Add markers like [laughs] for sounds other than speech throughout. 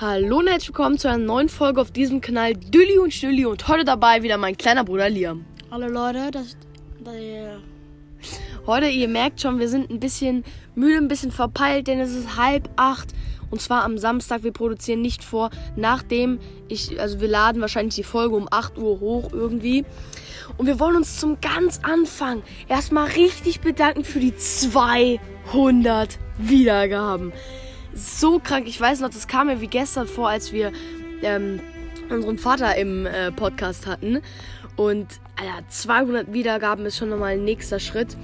Hallo und herzlich willkommen zu einer neuen Folge auf diesem Kanal Dülli und Stülli und heute dabei wieder mein kleiner Bruder Liam. Hallo Leute, das, das Heute, ihr merkt schon, wir sind ein bisschen müde, ein bisschen verpeilt, denn es ist halb acht und zwar am Samstag. Wir produzieren nicht vor, nachdem ich, also wir laden wahrscheinlich die Folge um 8 Uhr hoch irgendwie. Und wir wollen uns zum ganz Anfang erstmal richtig bedanken für die 200 Wiedergaben so krank. Ich weiß noch, das kam mir wie gestern vor, als wir ähm, unseren Vater im äh, Podcast hatten. Und Alter, 200 Wiedergaben ist schon nochmal ein nächster Schritt.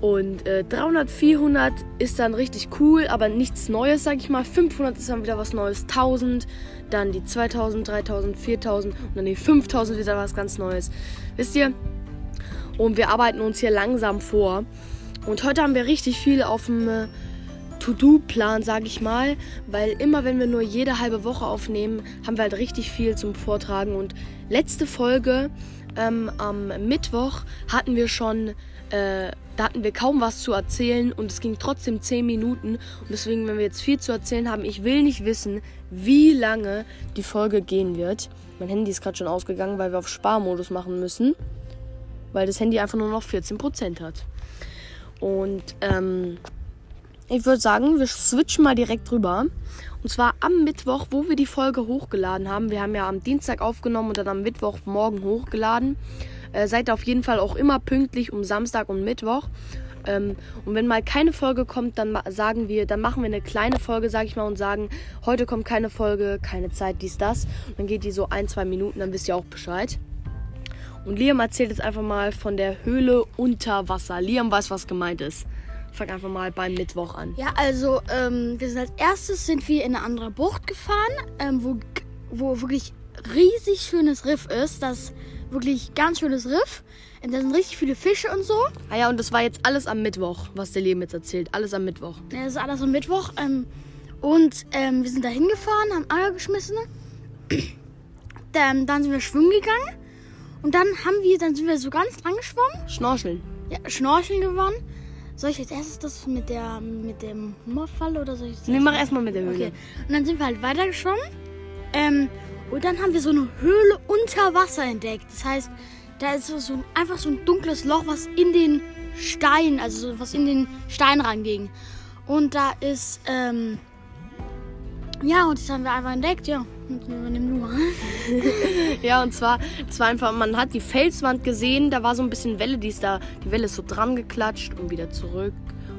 Und äh, 300, 400 ist dann richtig cool, aber nichts Neues, sag ich mal. 500 ist dann wieder was Neues. 1000, dann die 2000, 3000, 4000 und dann die 5000 wieder was ganz Neues. Wisst ihr? Und wir arbeiten uns hier langsam vor. Und heute haben wir richtig viel auf dem äh, To-Do-Plan, sage ich mal, weil immer wenn wir nur jede halbe Woche aufnehmen, haben wir halt richtig viel zum Vortragen. Und letzte Folge ähm, am Mittwoch hatten wir schon, äh, da hatten wir kaum was zu erzählen und es ging trotzdem 10 Minuten. Und deswegen, wenn wir jetzt viel zu erzählen haben, ich will nicht wissen, wie lange die Folge gehen wird. Mein Handy ist gerade schon ausgegangen, weil wir auf Sparmodus machen müssen, weil das Handy einfach nur noch 14% hat. Und ähm, ich würde sagen, wir switchen mal direkt rüber. Und zwar am Mittwoch, wo wir die Folge hochgeladen haben. Wir haben ja am Dienstag aufgenommen und dann am Mittwochmorgen hochgeladen. Äh, seid auf jeden Fall auch immer pünktlich um Samstag und Mittwoch. Ähm, und wenn mal keine Folge kommt, dann sagen wir, dann machen wir eine kleine Folge, sag ich mal, und sagen, heute kommt keine Folge, keine Zeit, dies, das. Und dann geht die so ein, zwei Minuten, dann wisst ihr auch Bescheid. Und Liam erzählt jetzt einfach mal von der Höhle unter Wasser. Liam weiß, was gemeint ist fang einfach mal beim Mittwoch an. Ja, also ähm, wir sind als erstes sind wir in eine andere Bucht gefahren, ähm, wo, wo wirklich riesig schönes Riff ist. Das wirklich ganz schönes Riff. Und da sind richtig viele Fische und so. Ah ja, und das war jetzt alles am Mittwoch, was der Leben jetzt erzählt. Alles am Mittwoch. Ja, das ist alles am Mittwoch. Ähm, und ähm, wir sind da hingefahren, haben Eier geschmissen. [clears throat] dann, dann sind wir schwimmen gegangen. Und dann haben wir, dann sind wir so ganz lang geschwommen. Schnorcheln. Ja, Schnorcheln gewonnen. Soll ich jetzt erst das mit der mit dem Hummerfall oder soll ich das Nee, mach erstmal mit der Höhle. Okay. Und dann sind wir halt weitergeschwommen. Ähm, und dann haben wir so eine Höhle unter Wasser entdeckt. Das heißt, da ist so ein, einfach so ein dunkles Loch, was in den Stein, also was in den Stein reinging. Und da ist, ähm, ja, und das haben wir einfach entdeckt, ja. [laughs] ja, und zwar, das war einfach, man hat die Felswand gesehen, da war so ein bisschen Welle, die ist da, die Welle ist so dran geklatscht und wieder zurück,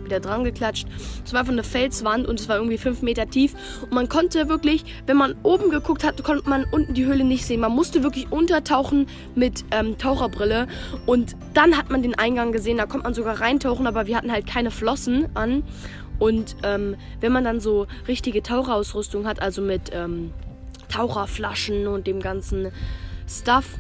wieder dran geklatscht. Es war einfach eine Felswand und es war irgendwie fünf Meter tief. Und man konnte wirklich, wenn man oben geguckt hat, konnte man unten die Höhle nicht sehen. Man musste wirklich untertauchen mit ähm, Taucherbrille. Und dann hat man den Eingang gesehen, da konnte man sogar reintauchen, aber wir hatten halt keine Flossen an. Und ähm, wenn man dann so richtige Taucherausrüstung hat, also mit ähm, Taucherflaschen und dem ganzen Stuff.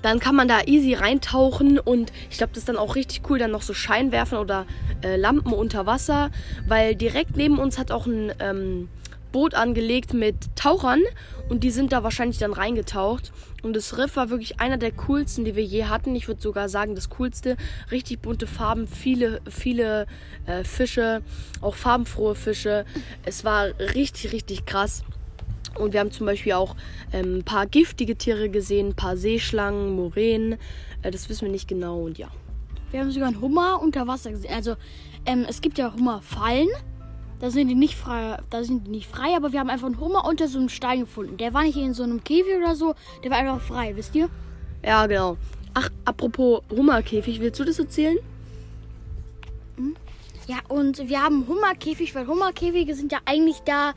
Dann kann man da easy reintauchen und ich glaube, das ist dann auch richtig cool, dann noch so Scheinwerfer oder äh, Lampen unter Wasser, weil direkt neben uns hat auch ein ähm, Boot angelegt mit Tauchern und die sind da wahrscheinlich dann reingetaucht. Und das Riff war wirklich einer der coolsten, die wir je hatten. Ich würde sogar sagen, das coolste. Richtig bunte Farben, viele, viele äh, Fische, auch farbenfrohe Fische. Es war richtig, richtig krass. Und wir haben zum Beispiel auch ähm, ein paar giftige Tiere gesehen, ein paar Seeschlangen, Moränen. Äh, das wissen wir nicht genau und ja. Wir haben sogar einen Hummer unter Wasser gesehen. Also ähm, es gibt ja Hummerfallen. Da sind die nicht frei, da sind die nicht frei, aber wir haben einfach einen Hummer unter so einem Stein gefunden. Der war nicht in so einem Käfig oder so, der war einfach frei, wisst ihr? Ja, genau. Ach, apropos Hummerkäfig, willst du das erzählen? Hm? Ja, und wir haben Hummerkäfig, weil Hummerkäfige sind ja eigentlich da,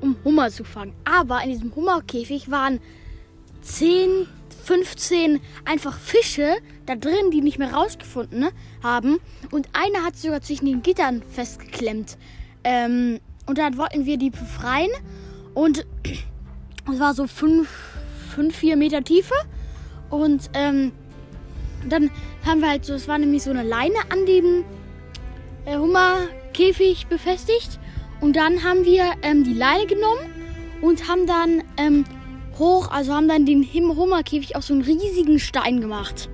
um Hummer zu fangen. Aber in diesem Hummerkäfig waren 10, 15 einfach Fische da drin, die nicht mehr rausgefunden ne, haben. Und einer hat sogar zwischen den Gittern festgeklemmt. Ähm, und dann wollten wir die befreien. Und [clears throat] es war so 5, 5, 4 Meter Tiefe. Und ähm, dann haben wir halt so, es war nämlich so eine Leine an dem äh, Hummerkäfig befestigt. Und dann haben wir ähm, die Leine genommen und haben dann ähm, hoch, also haben dann den Hummerkäfig aus so einem riesigen Stein gemacht.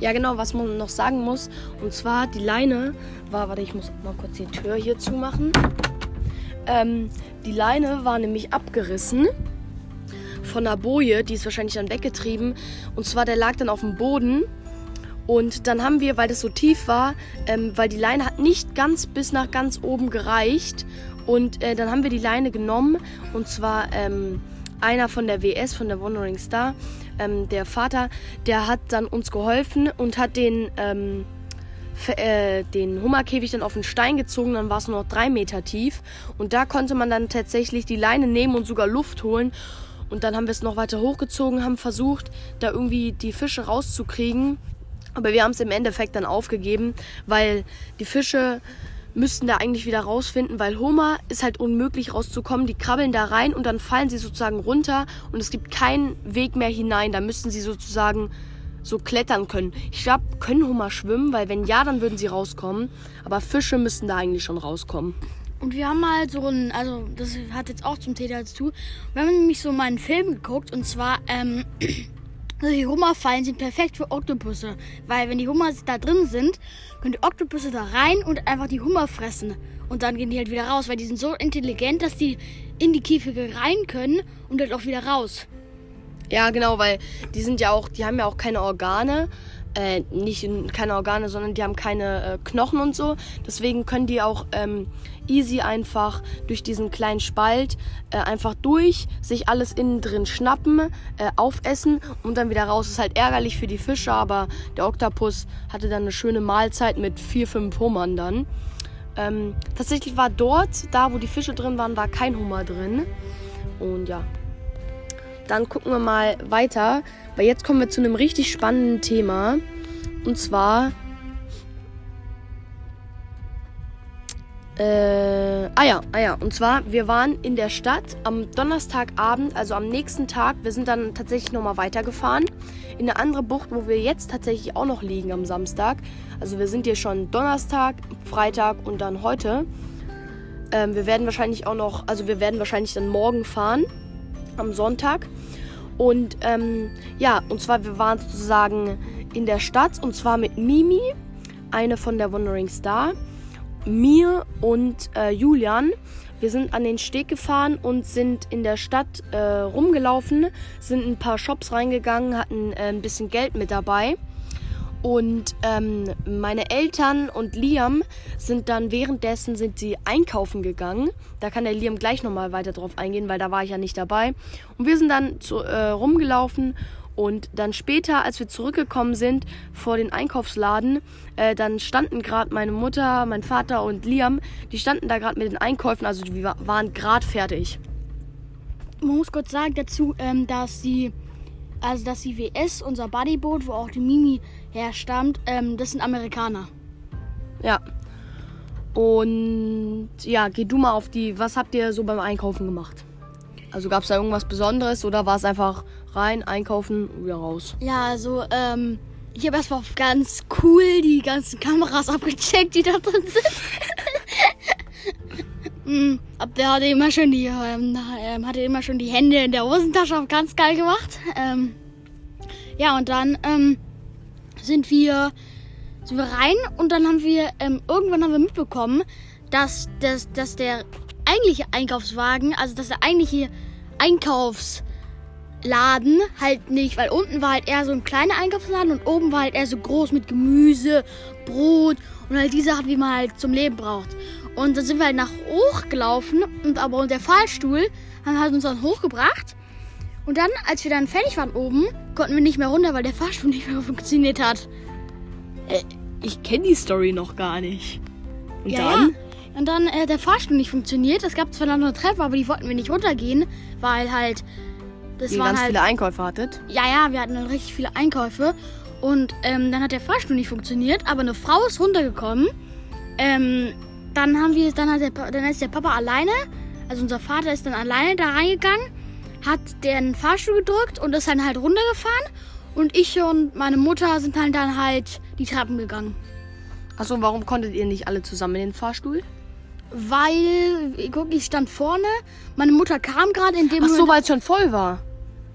Ja, genau, was man noch sagen muss. Und zwar die Leine war, warte, ich muss mal kurz die Tür hier zumachen. Ähm, die Leine war nämlich abgerissen von der Boje, die ist wahrscheinlich dann weggetrieben. Und zwar, der lag dann auf dem Boden. Und dann haben wir, weil das so tief war, ähm, weil die Leine hat nicht ganz bis nach ganz oben gereicht. Und äh, dann haben wir die Leine genommen. Und zwar ähm, einer von der WS, von der Wandering Star, ähm, der Vater, der hat dann uns geholfen und hat den, ähm, äh, den Hummerkäfig dann auf den Stein gezogen. Dann war es nur noch drei Meter tief. Und da konnte man dann tatsächlich die Leine nehmen und sogar Luft holen. Und dann haben wir es noch weiter hochgezogen, haben versucht, da irgendwie die Fische rauszukriegen. Aber wir haben es im Endeffekt dann aufgegeben, weil die Fische müssten da eigentlich wieder rausfinden, weil Homer ist halt unmöglich rauszukommen. Die krabbeln da rein und dann fallen sie sozusagen runter und es gibt keinen Weg mehr hinein. Da müssten sie sozusagen so klettern können. Ich glaube, können Homer schwimmen, weil wenn ja, dann würden sie rauskommen. Aber Fische müssten da eigentlich schon rauskommen. Und wir haben mal so ein, also das hat jetzt auch zum Täter dazu. Wir haben nämlich so mal einen Film geguckt und zwar, ähm, [clears throat] die Hummerfallen sind perfekt für Oktopusse. Weil wenn die Hummer da drin sind, können die Oktopusse da rein und einfach die Hummer fressen. Und dann gehen die halt wieder raus, weil die sind so intelligent, dass die in die Käfige rein können und dann auch wieder raus. Ja, genau, weil die sind ja auch, die haben ja auch keine Organe äh, nicht keine Organe, sondern die haben keine äh, Knochen und so. Deswegen können die auch ähm, easy einfach durch diesen kleinen Spalt äh, einfach durch, sich alles innen drin schnappen, äh, aufessen und dann wieder raus. Ist halt ärgerlich für die Fische, aber der Oktopus hatte dann eine schöne Mahlzeit mit vier, fünf Hummern dann. Ähm, tatsächlich war dort, da wo die Fische drin waren, war kein Hummer drin. Und ja. Dann gucken wir mal weiter. Weil jetzt kommen wir zu einem richtig spannenden Thema. Und zwar. Äh, ah ja, ah ja. Und zwar, wir waren in der Stadt am Donnerstagabend, also am nächsten Tag. Wir sind dann tatsächlich nochmal weitergefahren. In eine andere Bucht, wo wir jetzt tatsächlich auch noch liegen am Samstag. Also wir sind hier schon Donnerstag, Freitag und dann heute. Ähm, wir werden wahrscheinlich auch noch, also wir werden wahrscheinlich dann morgen fahren. Am Sonntag. Und ähm, ja, und zwar, wir waren sozusagen in der Stadt und zwar mit Mimi, eine von der Wandering Star, mir und äh, Julian. Wir sind an den Steg gefahren und sind in der Stadt äh, rumgelaufen, sind ein paar Shops reingegangen, hatten äh, ein bisschen Geld mit dabei. Und ähm, meine Eltern und Liam sind dann währenddessen sind sie einkaufen gegangen. Da kann der Liam gleich nochmal weiter drauf eingehen, weil da war ich ja nicht dabei. Und wir sind dann zu, äh, rumgelaufen und dann später, als wir zurückgekommen sind vor den Einkaufsladen, äh, dann standen gerade meine Mutter, mein Vater und Liam, die standen da gerade mit den Einkäufen, also die waren gerade fertig. Man muss kurz sagen dazu, ähm, dass die, also dass die WS, unser Buddyboot, wo auch die Mimi herstammt, ähm, das sind Amerikaner. Ja. Und ja, geh du mal auf die, was habt ihr so beim Einkaufen gemacht? Also gab es da irgendwas Besonderes oder war es einfach rein, einkaufen, wieder raus? Ja, also ähm, ich habe erstmal ganz cool die ganzen Kameras [laughs] abgecheckt, die da drin sind. hm, [laughs] ab der hatte immer schon die, ähm, ähm, hatte immer schon die Hände in der Hosentasche, ganz geil gemacht. Ähm, ja, und dann ähm, sind wir, sind wir rein und dann haben wir, ähm, irgendwann haben wir mitbekommen, dass, dass, dass der eigentliche Einkaufswagen, also dass der eigentliche Einkaufsladen halt nicht, weil unten war halt eher so ein kleiner Einkaufsladen und oben war halt eher so groß mit Gemüse, Brot und halt die Sachen, die man halt zum Leben braucht. Und dann sind wir halt nach hoch gelaufen und aber der Fahrstuhl hat uns dann hochgebracht. Und dann, als wir dann fertig waren oben, konnten wir nicht mehr runter, weil der Fahrstuhl nicht mehr [laughs] funktioniert hat. Äh, ich kenne die Story noch gar nicht. Und ja, dann? Ja. Und dann äh, der Fahrstuhl nicht funktioniert. Es gab zwar noch eine Treppe, aber die wollten wir nicht runtergehen, weil halt das Ihr waren ganz halt, viele Einkäufe hattet. Ja, ja, wir hatten dann richtig viele Einkäufe und ähm, dann hat der Fahrstuhl nicht funktioniert, aber eine Frau ist runtergekommen. Ähm, dann haben wir, dann hat der, dann ist der Papa alleine, also unser Vater ist dann alleine da reingegangen, hat den Fahrstuhl gedrückt und ist dann halt runtergefahren und ich und meine Mutter sind halt dann halt die Treppen gegangen. Achso, warum konntet ihr nicht alle zusammen in den Fahrstuhl? Weil, guck, ich stand vorne, meine Mutter kam gerade in dem Ach so, weil es schon voll war.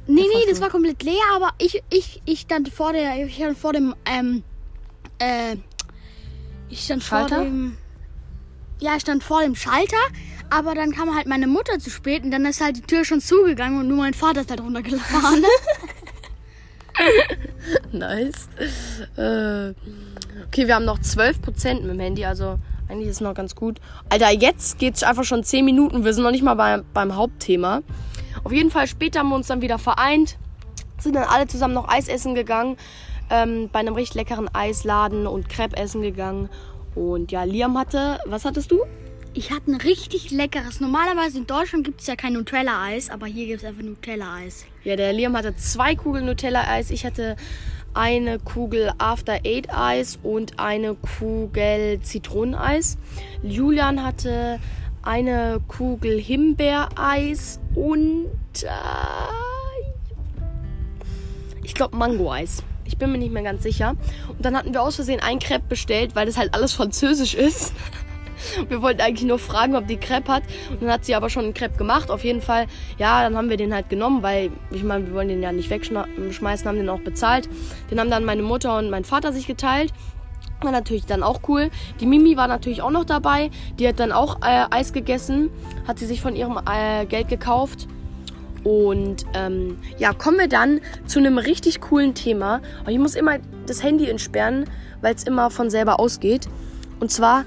Nee, nee, das war komplett leer, aber ich, ich, ich stand vor der, ich stand vor dem, ähm, äh, ich stand Schalter? vor dem, ja, ich stand vor dem Schalter, Aber dann kam halt meine Mutter zu spät und dann ist halt die Tür schon zugegangen und nur mein Vater ist halt runtergefahren. [laughs] nice. Äh, okay, wir haben noch 12% mit dem Handy, also eigentlich ist es noch ganz gut. Alter, jetzt geht's einfach schon 10 Minuten. Wir sind noch nicht mal bei, beim Hauptthema. Auf jeden Fall später haben wir uns dann wieder vereint, sind dann alle zusammen noch Eis essen gegangen, ähm, bei einem richtig leckeren Eisladen und Crepe essen gegangen. Und ja, Liam hatte, was hattest du? Ich hatte ein richtig leckeres. Normalerweise in Deutschland gibt es ja kein Nutella-Eis, aber hier gibt es einfach Nutella-Eis. Ja, der Liam hatte zwei Kugeln Nutella-Eis. Ich hatte eine Kugel After Eight Eis und eine Kugel Zitroneneis. Julian hatte eine Kugel Himbeereis und äh, ich glaube Mango-Eis. Ich bin mir nicht mehr ganz sicher. Und dann hatten wir aus Versehen ein Crepe bestellt, weil das halt alles französisch ist. [laughs] Wir wollten eigentlich nur fragen, ob die Crepe hat. Und dann hat sie aber schon einen Crepe gemacht. Auf jeden Fall, ja, dann haben wir den halt genommen, weil ich meine, wir wollen den ja nicht wegschmeißen, haben den auch bezahlt. Den haben dann meine Mutter und mein Vater sich geteilt. War natürlich dann auch cool. Die Mimi war natürlich auch noch dabei. Die hat dann auch äh, Eis gegessen. Hat sie sich von ihrem äh, Geld gekauft. Und ähm, ja, kommen wir dann zu einem richtig coolen Thema. Und ich muss immer das Handy entsperren, weil es immer von selber ausgeht. Und zwar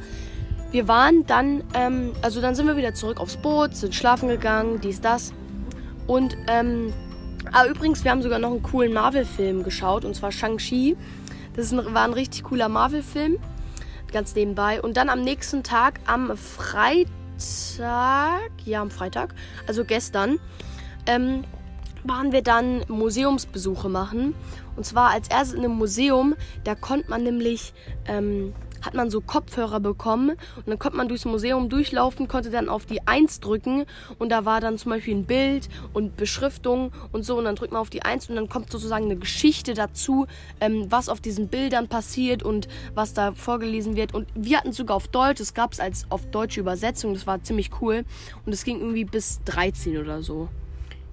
wir waren dann, ähm, also dann sind wir wieder zurück aufs Boot, sind schlafen gegangen, dies, das. Und, ähm, ah, übrigens, wir haben sogar noch einen coolen Marvel-Film geschaut, und zwar Shang-Chi. Das ein, war ein richtig cooler Marvel-Film, ganz nebenbei. Und dann am nächsten Tag, am Freitag, ja, am Freitag, also gestern, ähm, waren wir dann Museumsbesuche machen. Und zwar als erstes in einem Museum, da konnte man nämlich, ähm, hat man so Kopfhörer bekommen und dann konnte man durchs Museum durchlaufen, konnte dann auf die 1 drücken und da war dann zum Beispiel ein Bild und Beschriftung und so und dann drückt man auf die 1 und dann kommt sozusagen eine Geschichte dazu, ähm, was auf diesen Bildern passiert und was da vorgelesen wird und wir hatten es sogar auf Deutsch, das gab es als auf deutsche Übersetzung, das war ziemlich cool und es ging irgendwie bis 13 oder so.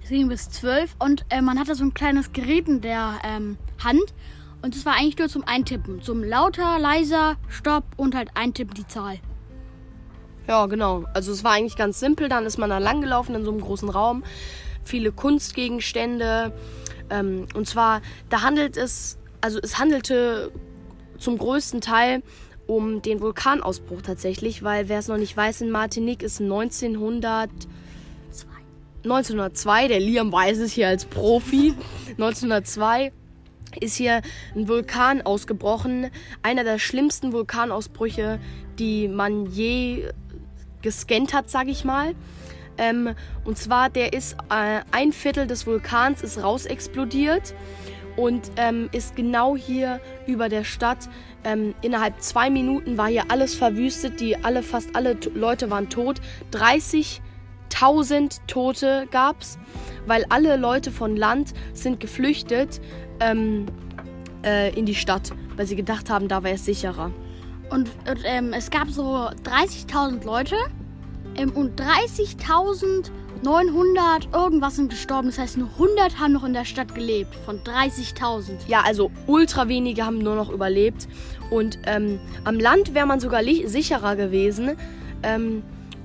Es ging bis 12 und äh, man hatte so ein kleines Gerät in der ähm, Hand und es war eigentlich nur zum Eintippen. Zum lauter, leiser, Stopp und halt eintippen die Zahl. Ja, genau. Also es war eigentlich ganz simpel. Dann ist man da lang gelaufen in so einem großen Raum. Viele Kunstgegenstände. Ähm, und zwar, da handelt es, also es handelte zum größten Teil um den Vulkanausbruch tatsächlich, weil wer es noch nicht weiß, in Martinique ist 1900 1902, der Liam weiß es hier als Profi, 1902 ist hier ein Vulkan ausgebrochen. Einer der schlimmsten Vulkanausbrüche, die man je gescannt hat, sag ich mal. Ähm, und zwar, der ist äh, ein Viertel des Vulkans ist rausexplodiert und ähm, ist genau hier über der Stadt. Ähm, innerhalb zwei Minuten war hier alles verwüstet. Die alle, fast alle Leute waren tot. 30.000 Tote gab's, weil alle Leute von Land sind geflüchtet ähm, äh, in die Stadt, weil sie gedacht haben, da wäre es sicherer. Und, und ähm, es gab so 30.000 Leute ähm, und 30.900 irgendwas sind gestorben. Das heißt, nur 100 haben noch in der Stadt gelebt von 30.000. Ja, also ultra wenige haben nur noch überlebt. Und ähm, am Land wäre man sogar sicherer gewesen.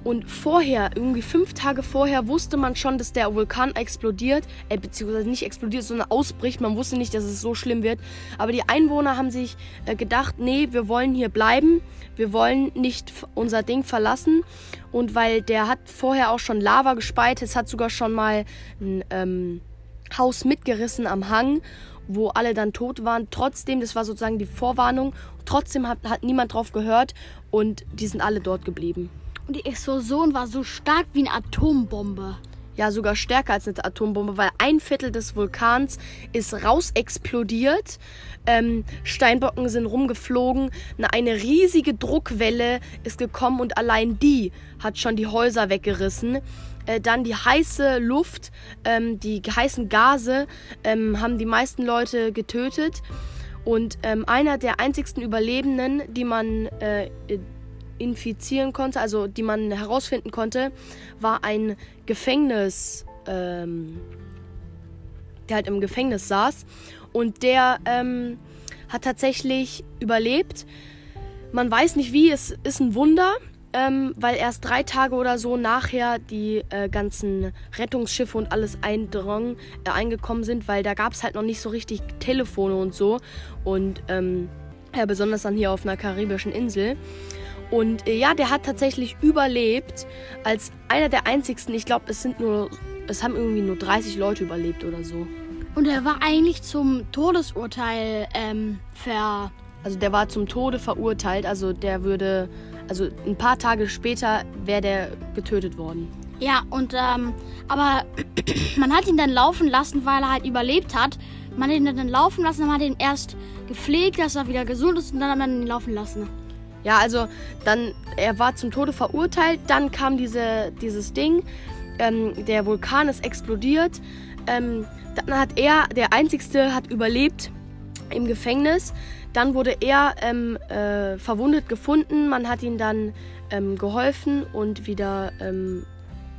Und vorher, irgendwie fünf Tage vorher, wusste man schon, dass der Vulkan explodiert, äh, beziehungsweise nicht explodiert, sondern ausbricht. Man wusste nicht, dass es so schlimm wird. Aber die Einwohner haben sich äh, gedacht, nee, wir wollen hier bleiben. Wir wollen nicht unser Ding verlassen. Und weil der hat vorher auch schon Lava gespeit, es hat sogar schon mal ein ähm, Haus mitgerissen am Hang wo alle dann tot waren. Trotzdem, das war sozusagen die Vorwarnung, trotzdem hat, hat niemand drauf gehört und die sind alle dort geblieben. Und die Explosion war so stark wie eine Atombombe. Ja, sogar stärker als eine Atombombe, weil ein Viertel des Vulkans ist rausexplodiert. Ähm, Steinbocken sind rumgeflogen. Eine riesige Druckwelle ist gekommen und allein die hat schon die Häuser weggerissen. Äh, dann die heiße Luft, ähm, die heißen Gase ähm, haben die meisten Leute getötet. Und ähm, einer der einzigsten Überlebenden, die man äh, infizieren konnte, also die man herausfinden konnte, war ein Gefängnis, ähm, der halt im Gefängnis saß. Und der ähm, hat tatsächlich überlebt. Man weiß nicht wie, es ist ein Wunder. ähm, weil erst drei Tage oder so nachher die äh, ganzen Rettungsschiffe und alles eindrang, äh, eingekommen sind, weil da gab es halt noch nicht so richtig Telefone und so. Und ähm, ja, besonders dann hier auf einer karibischen Insel. Und äh, ja, der hat tatsächlich überlebt als einer der einzigsten. Ich glaube, es sind nur, es haben irgendwie nur 30 Leute überlebt oder so. Und er war eigentlich zum Todesurteil ähm, ver. Also der war zum Tode verurteilt. Also der würde, also ein paar Tage später wäre der getötet worden. Ja, und ähm, aber [clears throat] man hat ihn dann laufen lassen, weil er halt überlebt hat. Man hat ihn dann laufen lassen, dann hat ihn erst gepflegt, dass er wieder gesund ist und dann hat man ihn laufen lassen. Ja, also dann, er war zum Tode verurteilt, dann kam diese, dieses Ding, ähm, der Vulkan ist explodiert. Ähm, dann hat er, der Einzigste, hat überlebt im Gefängnis. Dann wurde er ähm, äh, verwundet gefunden. Man hat ihn dann ähm, geholfen und wieder ähm,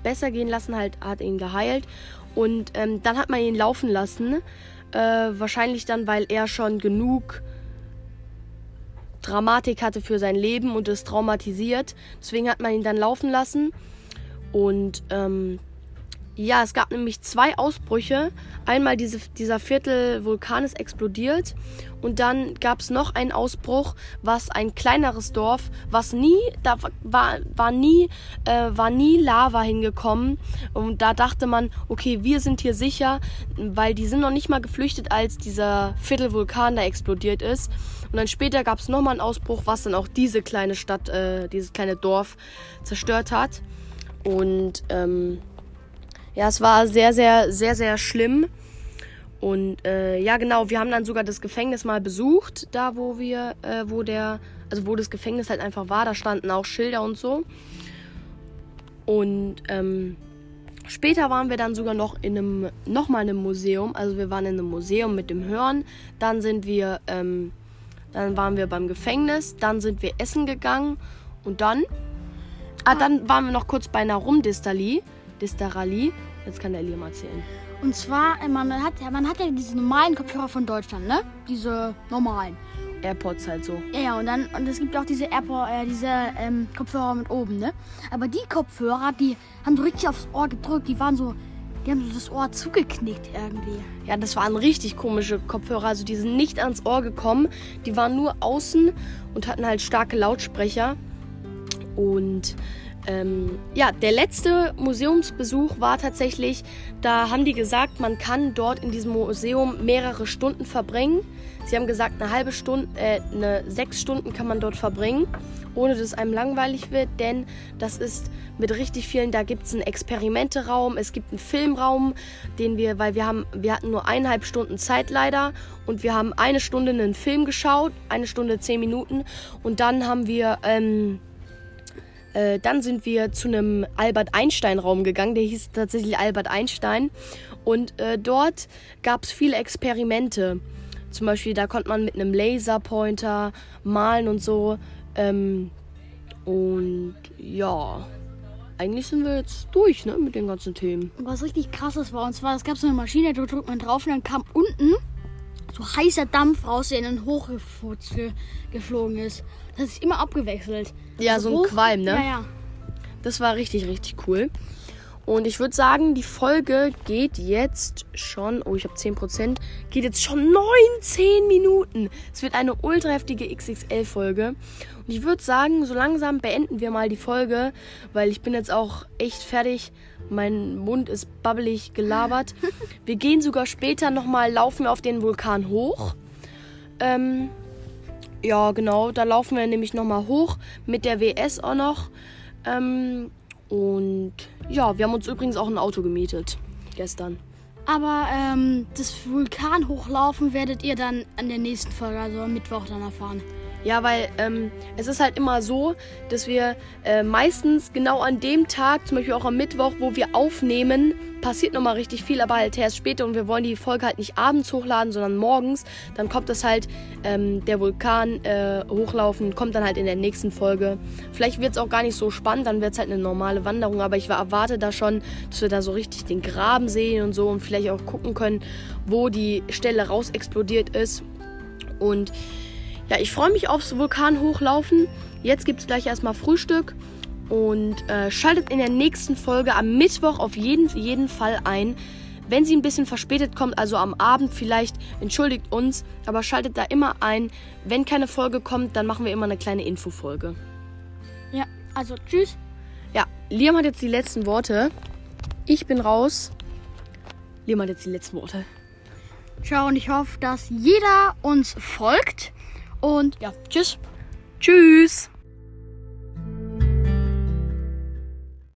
besser gehen lassen, halt hat ihn geheilt. Und ähm, dann hat man ihn laufen lassen. Äh, wahrscheinlich dann, weil er schon genug Dramatik hatte für sein Leben und ist traumatisiert. Deswegen hat man ihn dann laufen lassen. Und ähm, ja, es gab nämlich zwei Ausbrüche. Einmal diese, dieser Viertel-Vulkan ist explodiert und dann gab es noch einen Ausbruch, was ein kleineres Dorf, was nie, da war, war nie, äh, war nie Lava hingekommen und da dachte man, okay, wir sind hier sicher, weil die sind noch nicht mal geflüchtet, als dieser Viertel-Vulkan da explodiert ist. Und dann später gab es nochmal einen Ausbruch, was dann auch diese kleine Stadt, äh, dieses kleine Dorf zerstört hat. Und ähm, ja, es war sehr, sehr, sehr, sehr schlimm. Und äh, ja, genau, wir haben dann sogar das Gefängnis mal besucht, da wo wir, äh, wo der, also wo das Gefängnis halt einfach war, da standen auch Schilder und so. Und ähm, später waren wir dann sogar noch in einem, nochmal in einem Museum. Also wir waren in einem Museum mit dem Hören. Dann sind wir, ähm, dann waren wir beim Gefängnis. Dann sind wir essen gegangen. Und dann, ah, dann waren wir noch kurz bei einer Rumdistalie. Distarali. Jetzt kann der Liam erzählen. Und zwar, äh, man hat, man hat ja diese normalen Kopfhörer von Deutschland, ne? Diese normalen. AirPods halt so. Ja, und dann, und es gibt auch diese AirPod, äh, diese ähm, Kopfhörer mit oben, ne? Aber die Kopfhörer, die haben so richtig aufs Ohr gedrückt, die waren so, die haben so das Ohr zugeknickt irgendwie. Ja, das waren richtig komische Kopfhörer. Also die sind nicht ans Ohr gekommen. Die waren nur außen und hatten halt starke Lautsprecher. Und ähm, ja, der letzte Museumsbesuch war tatsächlich, da haben die gesagt, man kann dort in diesem Museum mehrere Stunden verbringen. Sie haben gesagt, eine halbe Stunde, äh, eine sechs Stunden kann man dort verbringen, ohne dass einem langweilig wird, denn das ist mit richtig vielen, da gibt es einen Experimenteraum, es gibt einen Filmraum, den wir, weil wir haben, wir hatten nur eineinhalb Stunden Zeit leider und wir haben eine Stunde einen Film geschaut, eine Stunde zehn Minuten und dann haben wir, ähm, äh, dann sind wir zu einem Albert Einstein Raum gegangen, der hieß tatsächlich Albert Einstein. Und äh, dort gab es viele Experimente. Zum Beispiel, da konnte man mit einem Laserpointer malen und so. Ähm, und ja, eigentlich sind wir jetzt durch ne, mit den ganzen Themen. was richtig krasses war, und zwar, es gab so eine Maschine, da drückt man drauf und dann kam unten so heißer Dampf raus, der in den hochgefurzt geflogen ist. Das ist immer abgewechselt. Ja, so, so ein Qualm, ne? Ja, ja. Das war richtig, richtig cool. Und ich würde sagen, die Folge geht jetzt schon, oh, ich habe 10%, geht jetzt schon 19 Minuten. Es wird eine ultra heftige XXL-Folge. Und ich würde sagen, so langsam beenden wir mal die Folge, weil ich bin jetzt auch echt fertig. Mein Mund ist babbelig gelabert. [laughs] wir gehen sogar später nochmal, laufen wir auf den Vulkan hoch. Ähm, ja, genau, da laufen wir nämlich nochmal hoch mit der WS auch noch. Ähm, und ja, wir haben uns übrigens auch ein Auto gemietet gestern. Aber ähm, das Vulkanhochlaufen werdet ihr dann an der nächsten Folge, also am Mittwoch, dann erfahren. Ja, weil ähm, es ist halt immer so, dass wir äh, meistens genau an dem Tag, zum Beispiel auch am Mittwoch, wo wir aufnehmen, passiert nochmal richtig viel, aber halt erst später und wir wollen die Folge halt nicht abends hochladen, sondern morgens. Dann kommt das halt, ähm, der Vulkan äh, hochlaufen, kommt dann halt in der nächsten Folge. Vielleicht wird es auch gar nicht so spannend, dann wird es halt eine normale Wanderung, aber ich erwarte da schon, dass wir da so richtig den Graben sehen und so und vielleicht auch gucken können, wo die Stelle raus explodiert ist. Und ja, ich freue mich aufs Vulkanhochlaufen. Jetzt gibt es gleich erstmal Frühstück. Und äh, schaltet in der nächsten Folge am Mittwoch auf jeden, jeden Fall ein. Wenn sie ein bisschen verspätet kommt, also am Abend vielleicht, entschuldigt uns, aber schaltet da immer ein. Wenn keine Folge kommt, dann machen wir immer eine kleine Infofolge. Ja, also tschüss. Ja, Liam hat jetzt die letzten Worte. Ich bin raus. Liam hat jetzt die letzten Worte. Ciao und ich hoffe, dass jeder uns folgt. Und ja, tschüss. Tschüss.